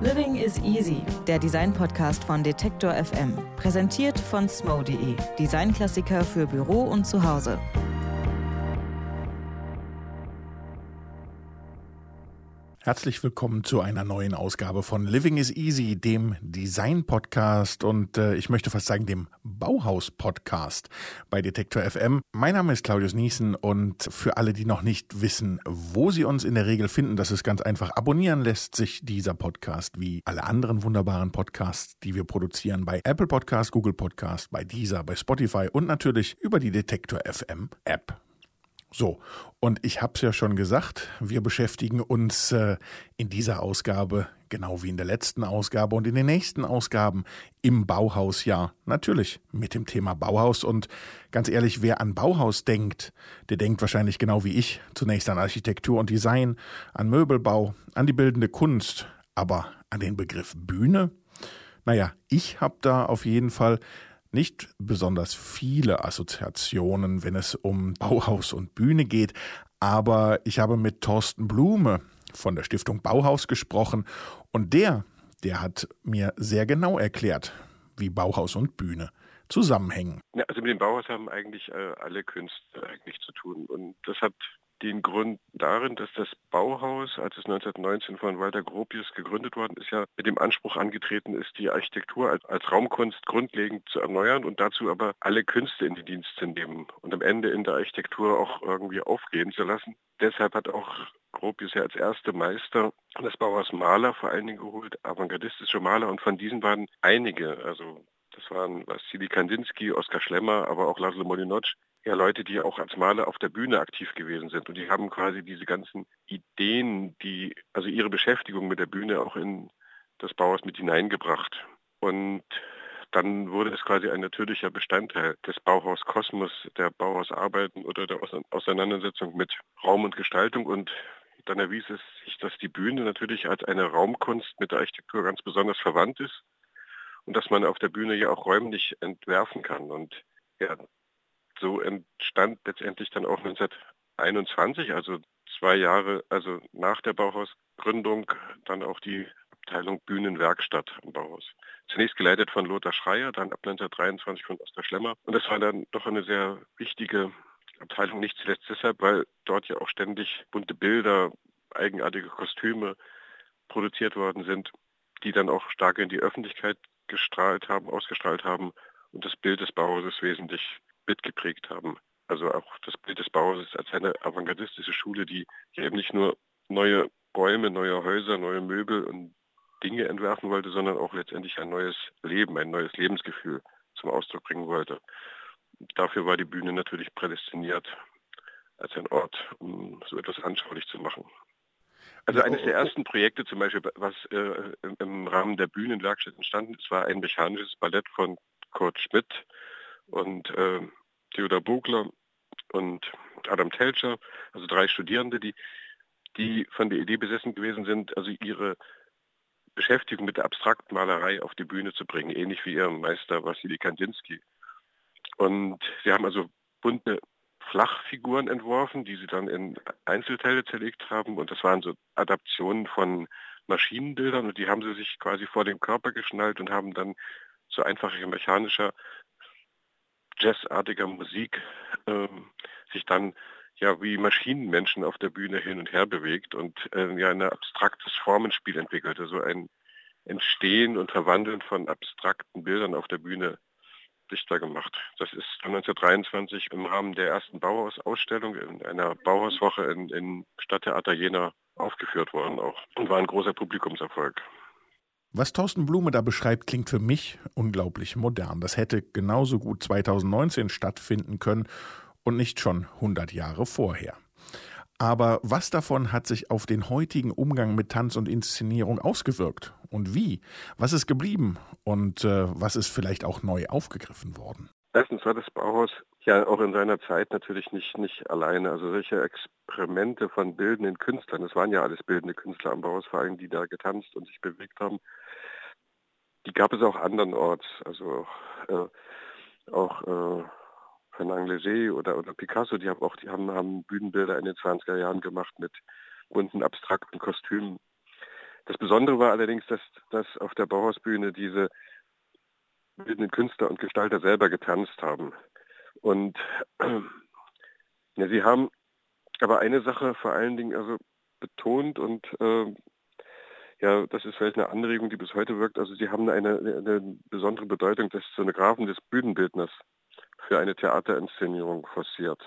Living is Easy, der Design-Podcast von Detektor FM. Präsentiert von smo.de, Designklassiker für Büro und Zuhause. Herzlich willkommen zu einer neuen Ausgabe von Living is Easy, dem Design-Podcast und äh, ich möchte fast sagen dem Bauhaus-Podcast bei Detektor FM. Mein Name ist Claudius Niesen und für alle, die noch nicht wissen, wo sie uns in der Regel finden, das ist ganz einfach. Abonnieren lässt sich dieser Podcast wie alle anderen wunderbaren Podcasts, die wir produzieren bei Apple Podcast, Google Podcast, bei Deezer, bei Spotify und natürlich über die Detektor FM App. So, und ich habe es ja schon gesagt, wir beschäftigen uns äh, in dieser Ausgabe, genau wie in der letzten Ausgabe und in den nächsten Ausgaben im Bauhausjahr, natürlich mit dem Thema Bauhaus. Und ganz ehrlich, wer an Bauhaus denkt, der denkt wahrscheinlich genau wie ich zunächst an Architektur und Design, an Möbelbau, an die bildende Kunst, aber an den Begriff Bühne? Naja, ich habe da auf jeden Fall nicht besonders viele Assoziationen, wenn es um Bauhaus und Bühne geht, aber ich habe mit Thorsten Blume von der Stiftung Bauhaus gesprochen und der, der hat mir sehr genau erklärt, wie Bauhaus und Bühne zusammenhängen. Ja, also mit dem Bauhaus haben eigentlich äh, alle Künste eigentlich zu tun und das hat den Grund darin, dass das Bauhaus, als es 1919 von Walter Gropius gegründet worden ist, ja mit dem Anspruch angetreten ist, die Architektur als, als Raumkunst grundlegend zu erneuern und dazu aber alle Künste in den Dienst zu nehmen und am Ende in der Architektur auch irgendwie aufgehen zu lassen. Deshalb hat auch Gropius ja als erste Meister das Bauhaus Maler vor allen Dingen geholt, avantgardistische Maler und von diesen waren einige, also das waren Vassili Kandinsky, Oskar Schlemmer, aber auch Laszlo Molinocz, ja Leute, die auch als Maler auf der Bühne aktiv gewesen sind. Und die haben quasi diese ganzen Ideen, die, also ihre Beschäftigung mit der Bühne auch in das Bauhaus mit hineingebracht. Und dann wurde es quasi ein natürlicher Bestandteil des Bauhauskosmos, der Bauhausarbeiten oder der Auseinandersetzung mit Raum und Gestaltung. Und dann erwies es sich, dass die Bühne natürlich als eine Raumkunst mit der Architektur ganz besonders verwandt ist und dass man auf der Bühne ja auch räumlich entwerfen kann. Und ja, so entstand letztendlich dann auch 1921, also zwei Jahre, also nach der Bauhausgründung, dann auch die Abteilung Bühnenwerkstatt am Bauhaus. Zunächst geleitet von Lothar Schreier, dann ab 1923 von Oskar Schlemmer. Und das war dann doch eine sehr wichtige Abteilung, nicht zuletzt deshalb, weil dort ja auch ständig bunte Bilder, eigenartige Kostüme produziert worden sind, die dann auch stark in die Öffentlichkeit gestrahlt haben, ausgestrahlt haben und das Bild des Bauhauses wesentlich mitgeprägt haben. Also auch das Bild des Bauhauses als eine avantgardistische Schule, die eben nicht nur neue Räume, neue Häuser, neue Möbel und Dinge entwerfen wollte, sondern auch letztendlich ein neues Leben, ein neues Lebensgefühl zum Ausdruck bringen wollte. Dafür war die Bühne natürlich prädestiniert als ein Ort, um so etwas anschaulich zu machen. Also eines der ersten Projekte zum Beispiel, was äh, im Rahmen der Bühnenwerkstatt entstanden ist, war ein mechanisches Ballett von Kurt Schmidt und äh, Theodor Bogler und Adam Telcher, also drei Studierende, die, die von der Idee besessen gewesen sind, also ihre Beschäftigung mit der Abstraktmalerei auf die Bühne zu bringen, ähnlich wie ihr Meister Wassili Kandinsky. Und sie haben also bunte Flachfiguren entworfen, die sie dann in Einzelteile zerlegt haben. Und das waren so Adaptionen von Maschinenbildern und die haben sie sich quasi vor den Körper geschnallt und haben dann so einfacher mechanischer jazzartiger Musik ähm, sich dann ja wie Maschinenmenschen auf der Bühne hin und her bewegt und äh, ja ein abstraktes Formenspiel entwickelt, also ein Entstehen und Verwandeln von abstrakten Bildern auf der Bühne sichtbar gemacht. Das ist 1923 im Rahmen der ersten Bauhausausstellung in einer Bauhauswoche in, in Stadttheater Jena aufgeführt worden auch und war ein großer Publikumserfolg. Was Thorsten Blume da beschreibt, klingt für mich unglaublich modern. Das hätte genauso gut 2019 stattfinden können und nicht schon 100 Jahre vorher. Aber was davon hat sich auf den heutigen Umgang mit Tanz und Inszenierung ausgewirkt? Und wie? Was ist geblieben? Und äh, was ist vielleicht auch neu aufgegriffen worden? Erstens war das Bauhaus ja auch in seiner Zeit natürlich nicht, nicht alleine. Also solche Experimente von bildenden Künstlern, das waren ja alles bildende Künstler am Bauhaus, vor allem die da getanzt und sich bewegt haben, die gab es auch andernorts. Also äh, auch äh, Fernand Léger oder, oder Picasso, die haben auch, die haben, haben Bühnenbilder in den 20er Jahren gemacht mit bunten, abstrakten Kostümen. Das Besondere war allerdings, dass, dass auf der Bauhausbühne diese bildenden Künstler und Gestalter selber getanzt haben. Und ja, sie haben aber eine Sache vor allen Dingen also betont und äh, ja, das ist vielleicht eine Anregung, die bis heute wirkt. Also sie haben eine, eine besondere Bedeutung des Szenografen, des Bühnenbildners für eine Theaterinszenierung forciert.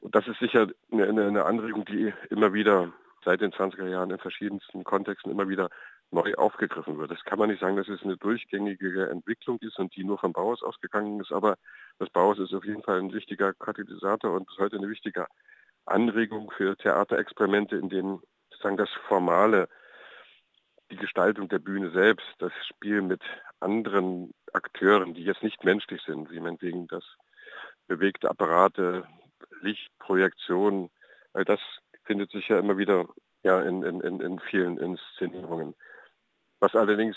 Und das ist sicher eine, eine Anregung, die immer wieder seit den 20er Jahren in verschiedensten Kontexten immer wieder neu aufgegriffen wird. Das kann man nicht sagen, dass es eine durchgängige Entwicklung ist und die nur vom Bauhaus ausgegangen ist, aber das Bauhaus ist auf jeden Fall ein wichtiger Katalysator und ist heute eine wichtige Anregung für Theaterexperimente, in denen sozusagen das Formale, die Gestaltung der Bühne selbst, das Spiel mit anderen Akteuren, die jetzt nicht menschlich sind, wie meinetwegen das bewegte Apparate, Lichtprojektion, weil das findet sich ja immer wieder ja, in, in, in vielen Inszenierungen. Was allerdings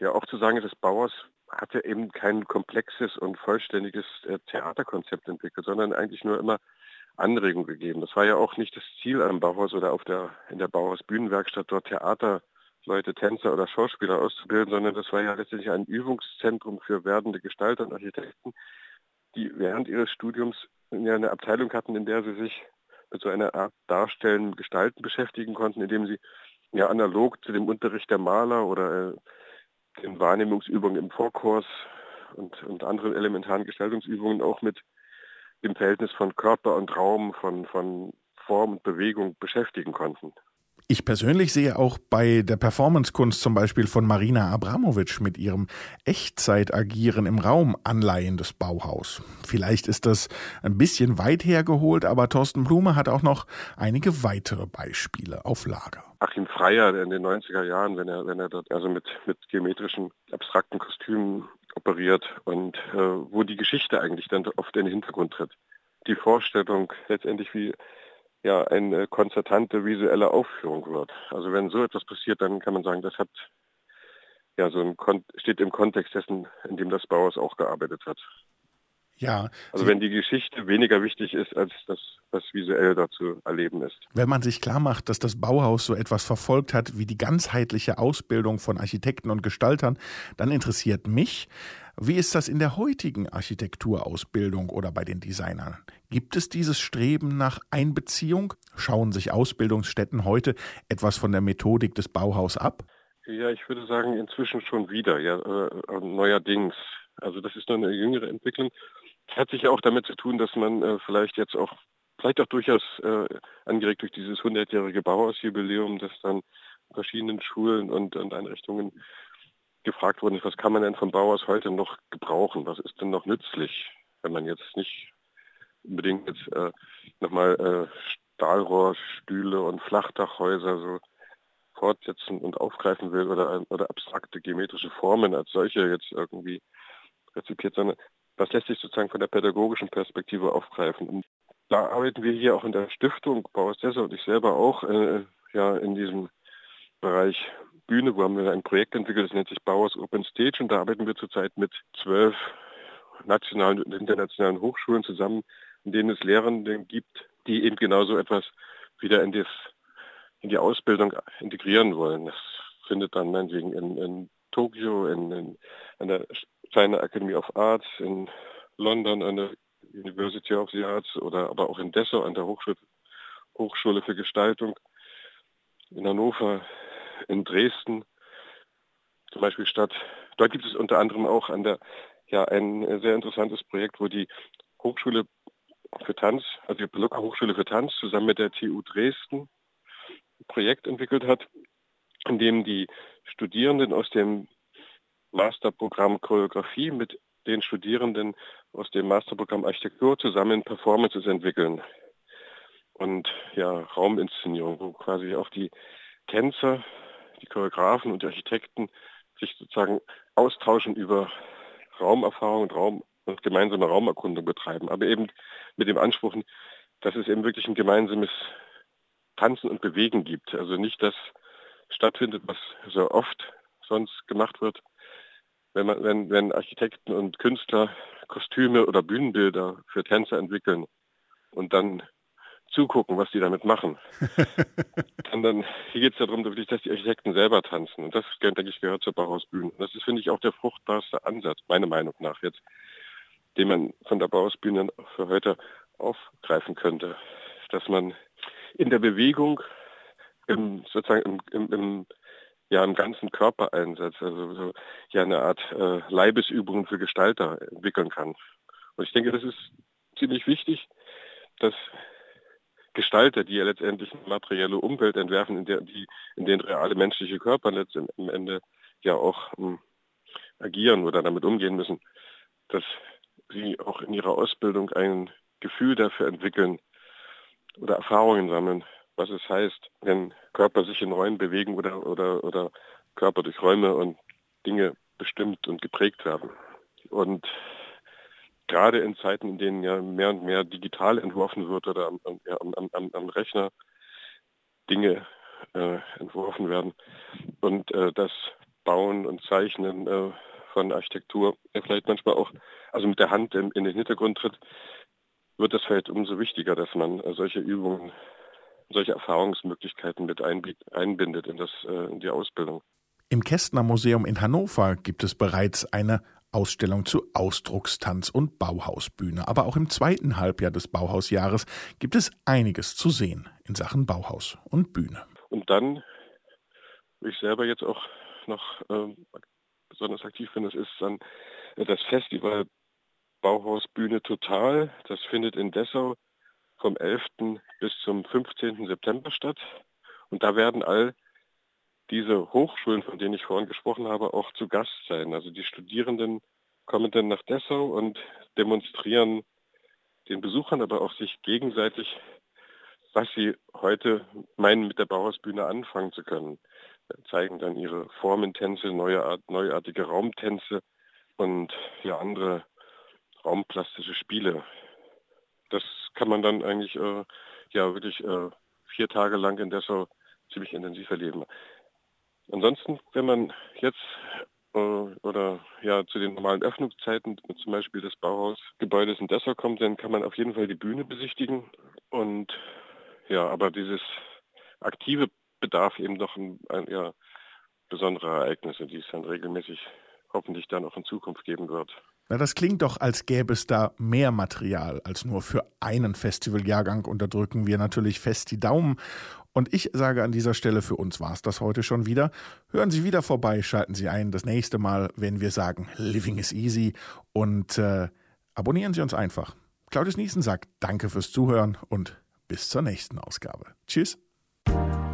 ja auch zu sagen ist, das Bauhaus hatte eben kein komplexes und vollständiges äh, Theaterkonzept entwickelt, sondern eigentlich nur immer Anregung gegeben. Das war ja auch nicht das Ziel am Bauhaus oder auf der, in der Bauhaus Bühnenwerkstatt dort Theaterleute, Tänzer oder Schauspieler auszubilden, sondern das war ja letztendlich ein Übungszentrum für werdende Gestalter und Architekten, die während ihres Studiums eine Abteilung hatten, in der sie sich mit so einer Art Darstellen, Gestalten beschäftigen konnten, indem sie ja analog zu dem Unterricht der Maler oder äh, den Wahrnehmungsübungen im Vorkurs und, und anderen elementaren Gestaltungsübungen auch mit dem Verhältnis von Körper und Raum, von, von Form und Bewegung beschäftigen konnten. Ich persönlich sehe auch bei der Performancekunst zum Beispiel von Marina Abramovic mit ihrem Echtzeitagieren im Raum Anleihen des Bauhaus. Vielleicht ist das ein bisschen weit hergeholt, aber Thorsten Blume hat auch noch einige weitere Beispiele auf Lager. Achim Freier in den 90er Jahren, wenn er, wenn er dort also mit, mit geometrischen, abstrakten Kostümen operiert und äh, wo die Geschichte eigentlich dann oft in den Hintergrund tritt. Die Vorstellung letztendlich, wie ja eine konzertante visuelle Aufführung wird. Also wenn so etwas passiert, dann kann man sagen, das hat ja so ein steht im Kontext dessen, in dem das Bauhaus auch gearbeitet hat. Ja. Also wenn die Geschichte weniger wichtig ist, als das, was visuell dazu erleben ist. Wenn man sich klar macht, dass das Bauhaus so etwas verfolgt hat wie die ganzheitliche Ausbildung von Architekten und Gestaltern, dann interessiert mich, wie ist das in der heutigen Architekturausbildung oder bei den Designern? Gibt es dieses Streben nach Einbeziehung? Schauen sich Ausbildungsstätten heute etwas von der Methodik des Bauhaus ab? Ja, ich würde sagen, inzwischen schon wieder, ja, äh, neuerdings. Also das ist nur eine jüngere Entwicklung. Hat sich ja auch damit zu tun, dass man äh, vielleicht jetzt auch, vielleicht auch durchaus äh, angeregt durch dieses 100-jährige Bauhausjubiläum, dass dann verschiedenen Schulen und, und Einrichtungen gefragt worden ist, was kann man denn vom Bauhaus heute noch gebrauchen? Was ist denn noch nützlich, wenn man jetzt nicht unbedingt jetzt äh, nochmal äh, Stahlrohrstühle und Flachdachhäuser so fortsetzen und aufgreifen will oder, oder abstrakte geometrische Formen als solche jetzt irgendwie rezipiert, sondern was lässt sich sozusagen von der pädagogischen Perspektive aufgreifen. Und da arbeiten wir hier auch in der Stiftung, Bauhaus Dessau und ich selber auch, äh, ja, in diesem Bereich Bühne, wo haben wir ein Projekt entwickelt, das nennt sich Bauhaus Open Stage und da arbeiten wir zurzeit mit zwölf nationalen und internationalen Hochschulen zusammen, in denen es Lehrende gibt, die eben genauso etwas wieder in, das, in die Ausbildung integrieren wollen. Das findet dann meinetwegen in, in Tokio, in, in, an der China Academy of Arts, in London an der University of the Arts oder aber auch in Dessau an der Hochschule, Hochschule für Gestaltung, in Hannover, in Dresden zum Beispiel statt. Dort gibt es unter anderem auch an der ja ein sehr interessantes Projekt, wo die Hochschule für Tanz, also die Pelucca Hochschule für Tanz zusammen mit der TU Dresden ein Projekt entwickelt hat, in dem die Studierenden aus dem Masterprogramm Choreografie mit den Studierenden aus dem Masterprogramm Architektur zusammen Performances entwickeln. Und ja, Rauminszenierung, wo quasi auch die Tänzer, Choreografen und Architekten sich sozusagen austauschen über Raumerfahrung und Raum und gemeinsame Raumerkundung betreiben, aber eben mit dem Anspruch, dass es eben wirklich ein gemeinsames Tanzen und Bewegen gibt. Also nicht das stattfindet, was so oft sonst gemacht wird, wenn, man, wenn, wenn Architekten und Künstler Kostüme oder Bühnenbilder für Tänzer entwickeln und dann zugucken, was die damit machen. Sondern hier geht es darum, dass die Architekten selber tanzen. Und das, denke ich, gehört zur Bauhausbühne. Und das ist, finde ich, auch der fruchtbarste Ansatz, meiner Meinung nach jetzt, den man von der Bauhausbühne für heute aufgreifen könnte. Dass man in der Bewegung im, sozusagen im, im, im ja im ganzen Körpereinsatz, also so, ja eine Art äh, Leibesübungen für Gestalter entwickeln kann. Und ich denke, das ist ziemlich wichtig, dass Gestalter, die ja letztendlich eine materielle Umwelt entwerfen, in der die, in denen reale menschliche Körper letztendlich am Ende ja auch ähm, agieren oder damit umgehen müssen, dass sie auch in ihrer Ausbildung ein Gefühl dafür entwickeln oder Erfahrungen sammeln, was es heißt, wenn Körper sich in Räumen bewegen oder, oder, oder Körper durch Räume und Dinge bestimmt und geprägt werden. Und gerade in Zeiten, in denen ja mehr und mehr digital entworfen wird oder am, am, am, am Rechner Dinge äh, entworfen werden und äh, das Bauen und Zeichnen äh, von Architektur vielleicht manchmal auch also mit der Hand in, in den Hintergrund tritt, wird es vielleicht umso wichtiger, dass man äh, solche Übungen, solche Erfahrungsmöglichkeiten mit einbindet in, das, äh, in die Ausbildung. Im Kästner Museum in Hannover gibt es bereits eine Ausstellung zu Ausdruckstanz und Bauhausbühne. Aber auch im zweiten Halbjahr des Bauhausjahres gibt es einiges zu sehen in Sachen Bauhaus und Bühne. Und dann, wie ich selber jetzt auch noch äh, besonders aktiv bin, das ist dann das Festival Bauhausbühne Total. Das findet in Dessau vom 11. bis zum 15. September statt. Und da werden all diese Hochschulen, von denen ich vorhin gesprochen habe, auch zu Gast sein. Also die Studierenden kommen dann nach Dessau und demonstrieren den Besuchern, aber auch sich gegenseitig, was sie heute meinen, mit der Bauhausbühne anfangen zu können. Zeigen dann ihre Formentänze, neue, neuartige Raumtänze und ja andere raumplastische Spiele. Das kann man dann eigentlich äh, ja wirklich äh, vier Tage lang in Dessau ziemlich intensiv erleben. Ansonsten, wenn man jetzt äh, oder ja zu den normalen Öffnungszeiten, zum Beispiel des Bauhausgebäudes in Dessau kommt, dann kann man auf jeden Fall die Bühne besichtigen. Und ja, aber dieses aktive bedarf eben noch ein, ein ja, besondere Ereignisse, die es dann regelmäßig hoffentlich dann auch in Zukunft geben wird. Na, das klingt doch, als gäbe es da mehr Material als nur für einen Festivaljahrgang. Und da drücken wir natürlich fest die Daumen. Und ich sage an dieser Stelle, für uns war es das heute schon wieder. Hören Sie wieder vorbei, schalten Sie ein das nächste Mal, wenn wir sagen, Living is easy. Und äh, abonnieren Sie uns einfach. Claudius Niesen sagt Danke fürs Zuhören und bis zur nächsten Ausgabe. Tschüss.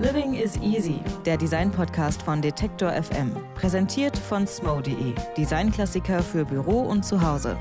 Living is Easy, der Design-Podcast von Detektor FM. Präsentiert von smo.de, Designklassiker für Büro und Zuhause.